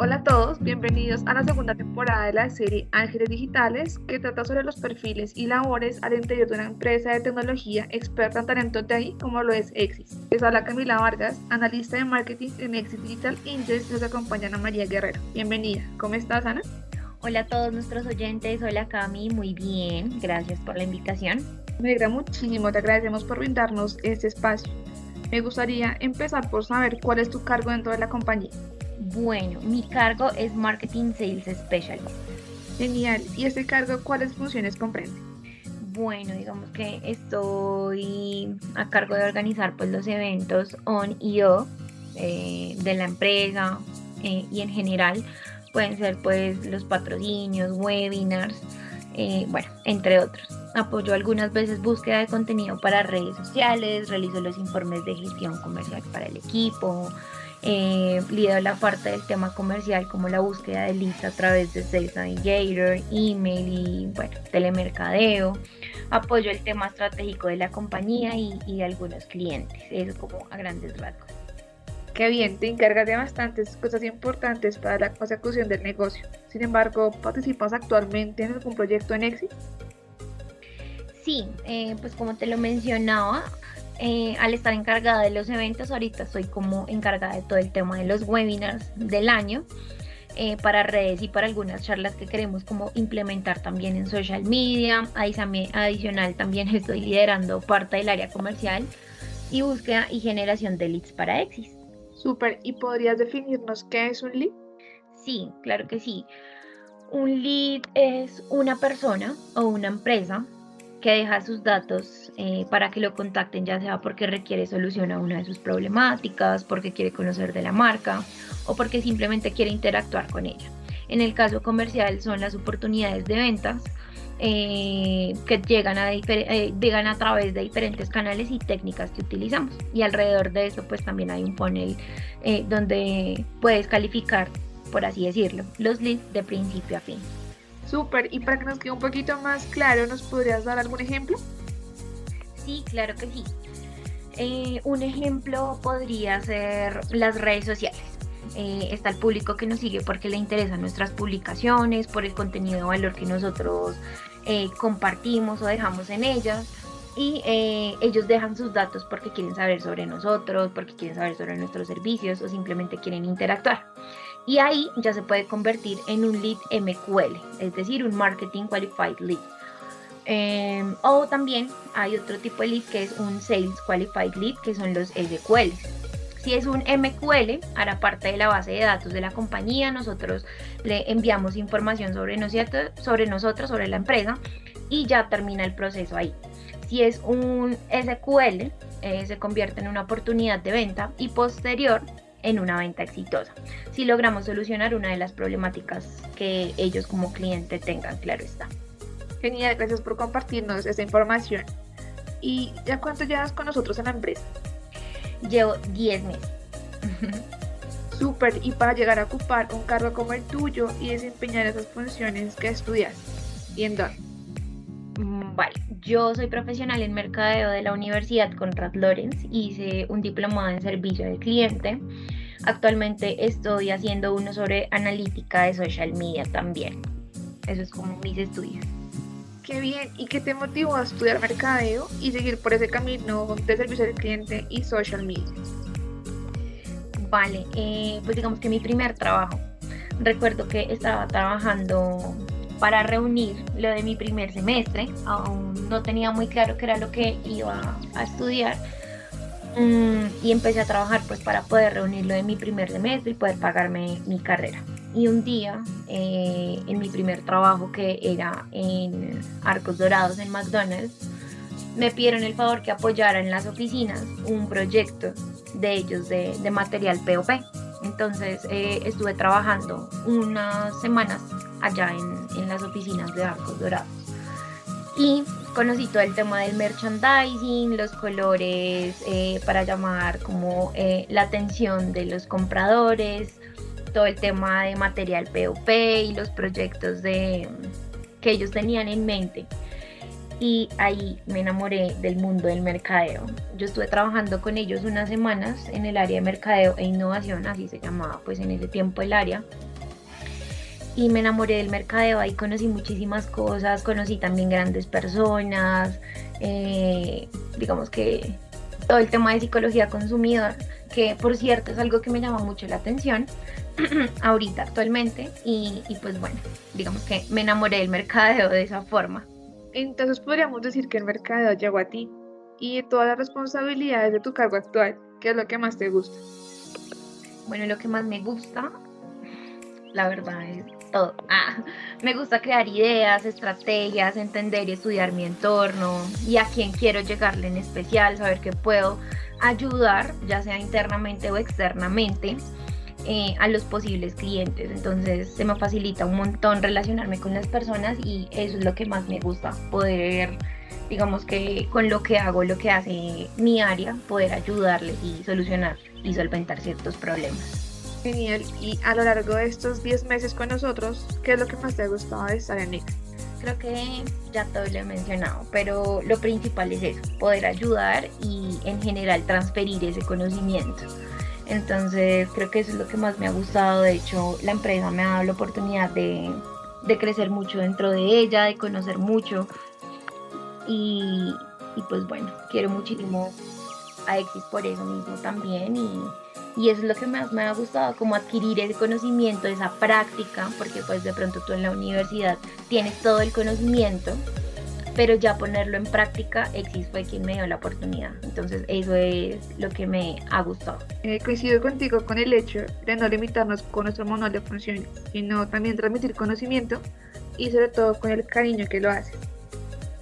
Hola a todos, bienvenidos a la segunda temporada de la serie Ángeles Digitales, que trata sobre los perfiles y labores al interior de una empresa de tecnología experta en talento de ahí como lo es Exis. Les habla Camila Vargas, analista de marketing en Exis Digital Angels, nos acompaña Ana María Guerrero. Bienvenida, ¿cómo estás Ana? Hola a todos nuestros oyentes, hola Cami, muy bien, gracias por la invitación. Me alegra muchísimo, te agradecemos por brindarnos este espacio. Me gustaría empezar por saber cuál es tu cargo dentro de la compañía. Bueno, mi cargo es Marketing Sales Specialist. Genial. ¿Y este cargo cuáles funciones comprende? Bueno, digamos que estoy a cargo de organizar pues los eventos on y off eh, de la empresa eh, y en general pueden ser pues los patrocinios, webinars, eh, bueno, entre otros. Apoyo algunas veces búsqueda de contenido para redes sociales, realizo los informes de gestión comercial para el equipo, eh, lidero la parte del tema comercial como la búsqueda de leads a través de Sales Navigator, email y bueno, telemercadeo. Apoyo el tema estratégico de la compañía y, y de algunos clientes. Eso como a grandes rasgos. Qué bien, te encargas de bastantes cosas importantes para la consecución del negocio. Sin embargo, ¿participas actualmente en algún proyecto en Exit? Sí, eh, pues como te lo mencionaba, eh, al estar encargada de los eventos, ahorita soy como encargada de todo el tema de los webinars del año. Eh, para redes y para algunas charlas que queremos como implementar también en social media. Adicional también estoy liderando parte del área comercial y búsqueda y generación de leads para Exis. Súper, ¿y podrías definirnos qué es un lead? Sí, claro que sí. Un lead es una persona o una empresa que deja sus datos eh, para que lo contacten, ya sea porque requiere solución a una de sus problemáticas, porque quiere conocer de la marca o porque simplemente quiere interactuar con ella. En el caso comercial son las oportunidades de ventas eh, que llegan a, eh, llegan a través de diferentes canales y técnicas que utilizamos. Y alrededor de eso pues también hay un panel donde puedes calificar, por así decirlo, los leads de principio a fin. Súper, y para que nos quede un poquito más claro, ¿nos podrías dar algún ejemplo? Sí, claro que sí. Eh, un ejemplo podría ser las redes sociales. Eh, está el público que nos sigue porque le interesan nuestras publicaciones, por el contenido de valor que nosotros eh, compartimos o dejamos en ellas. Y ellos dejan sus datos porque quieren saber sobre nosotros, porque quieren saber sobre nuestros servicios o simplemente quieren interactuar y ahí ya se puede convertir en un lead MQL, es decir, un Marketing Qualified Lead. Em, o también hay otro tipo de lead que es un Sales Qualified Lead, que son los SQL. Si es un MQL, hará parte de la base de datos de la compañía, nosotros le enviamos información sobre nosotros, sobre, la empresa y ya termina el proceso ahí. Si es un SQL, eh, se convierte en una oportunidad de venta y posterior en una venta exitosa. Si logramos solucionar una de las problemáticas que ellos como cliente tengan, claro está. Genial, gracias por compartirnos esa información. ¿Y ya cuánto llevas con nosotros en la empresa? Llevo 10 meses. Súper, y para llegar a ocupar un cargo como el tuyo y desempeñar esas funciones que estudias, ¿y en dónde? Mm, vale, yo soy profesional en mercadeo de la Universidad Conrad Lorenz, hice un diplomado en servicio del cliente. Actualmente estoy haciendo uno sobre analítica de social media también. Eso es como mis estudios. Qué bien. ¿Y qué te motivó a estudiar mercadeo y seguir por ese camino de servicio al cliente y social media? Vale, eh, pues digamos que mi primer trabajo. Recuerdo que estaba trabajando para reunir lo de mi primer semestre. Aún no tenía muy claro qué era lo que iba a estudiar. Mm, y empecé a trabajar pues para poder reunir lo de mi primer semestre y poder pagarme mi carrera. Y un día, eh, en mi primer trabajo que era en Arcos Dorados en McDonald's, me pidieron el favor que apoyara en las oficinas un proyecto de ellos de, material POP. Entonces eh, estuve trabajando unas semanas allá en, en, las oficinas de Arcos Dorados. Y conocí todo el tema del merchandising, los colores eh, para llamar como la atención de los compradores, todo el tema de material POP y los proyectos de, que ellos tenían en mente y ahí me enamoré del mundo del mercadeo. Yo estuve trabajando con ellos unas semanas en el área de mercadeo e innovación, así se llamaba pues en ese tiempo el área. y me enamoré del mercadeo, ahí conocí muchísimas cosas, conocí también grandes personas, eh, digamos que todo el tema de psicología consumidor, que por cierto es algo que me llama mucho la atención ahorita actualmente y, y pues bueno, digamos que me enamoré del mercadeo de esa forma. Entonces podríamos decir que el mercadeo llegó a ti y todas las responsabilidades de tu cargo actual, ¿qué es lo que más te gusta? Bueno, lo que más me gusta, la verdad es todo. Ah, me gusta crear ideas, estrategias, entender y estudiar mi entorno y a quién quiero llegarle en especial, saber que puedo ayudar, ya sea internamente o externamente, eh, a los posibles clientes. Entonces se me facilita un montón relacionarme con las personas y eso es lo que más me gusta, poder, digamos que con lo que hago, lo que hace mi área, poder ayudarles y solucionar y solventar ciertos problemas. Genial. Y a lo largo de estos 10 meses con nosotros, ¿qué es lo que más te ha gustado de estar en Nick? Creo que ya todo lo he mencionado, pero lo principal es eso, poder ayudar y en general transferir ese conocimiento. Entonces creo que eso es lo que más me ha gustado. De hecho, la empresa me ha dado la oportunidad de, de crecer mucho dentro de ella, de conocer mucho. Y, y pues bueno, quiero muchísimo a Exis por eso mismo también. Y, y eso es lo que más me ha gustado, como adquirir ese conocimiento, esa práctica, porque pues de pronto tú en la universidad tienes todo el conocimiento, pero ya ponerlo en práctica, Exis fue quien me dio la oportunidad. Entonces eso es lo que me ha gustado. Eh, coincido contigo con el hecho de no limitarnos con nuestro manual de funciones, sino también transmitir conocimiento y sobre todo con el cariño que lo hace.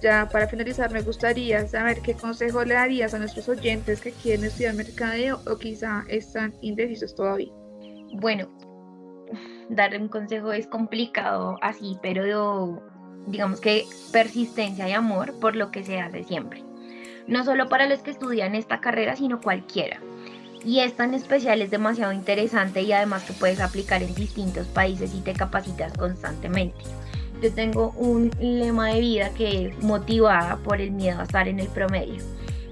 Ya para finalizar, me gustaría saber qué consejo le darías a nuestros oyentes que quieren estudiar mercadeo o quizá están indecisos todavía. Bueno, dar un consejo es complicado así, pero digamos que persistencia y amor por lo que se hace siempre. No solo para los que estudian esta carrera, sino cualquiera. Y esta en especial es demasiado interesante y además que puedes aplicar en distintos países y te capacitas constantemente yo tengo un lema de vida que es motivada por el miedo a estar en el promedio.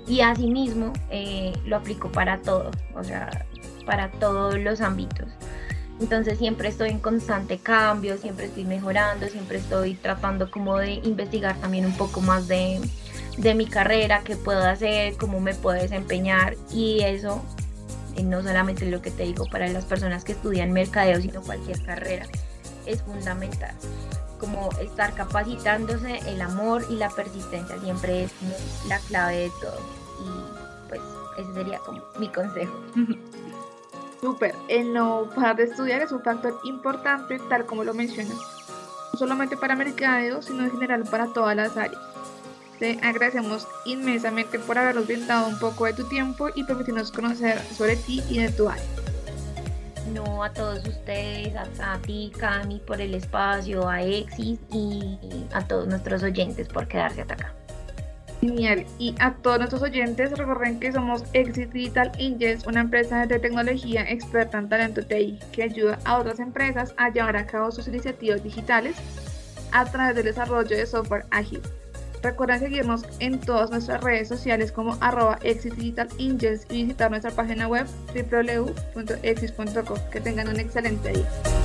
Y asimismo eh, lo aplico para todo, o sea, para todos los ámbitos. Entonces siempre estoy en constante cambio, siempre estoy mejorando, siempre estoy tratando como de investigar también un poco más de, de mi carrera, qué puedo hacer, cómo me puedo desempeñar y eso eh, no solamente lo que te digo para las personas que estudian mercadeo, sino cualquier carrera, es fundamental como estar capacitándose, el amor y la persistencia siempre es la clave de todo. Y pues ese sería como mi consejo. Súper, el no parar de estudiar es un factor importante, tal como lo mencionas, no solamente para mercadeo, sino en general para todas las áreas. Te agradecemos inmensamente por habernos brindado un poco de tu tiempo y permitirnos conocer sobre ti y de tu área no a todos ustedes, a, ti, Cami, por el espacio, a Exis y a todos nuestros oyentes por quedarse hasta acá. Y a todos nuestros oyentes, recuerden que somos Exit Digital Angels, una empresa de tecnología experta en talento TI que ayuda a otras empresas a llevar a cabo sus iniciativas digitales a través del desarrollo de software ágil. Recuerden seguirnos en todas nuestras redes sociales como arroba Exit Digital Angels y visitar nuestra página web www.exis.com. Que tengan un excelente día.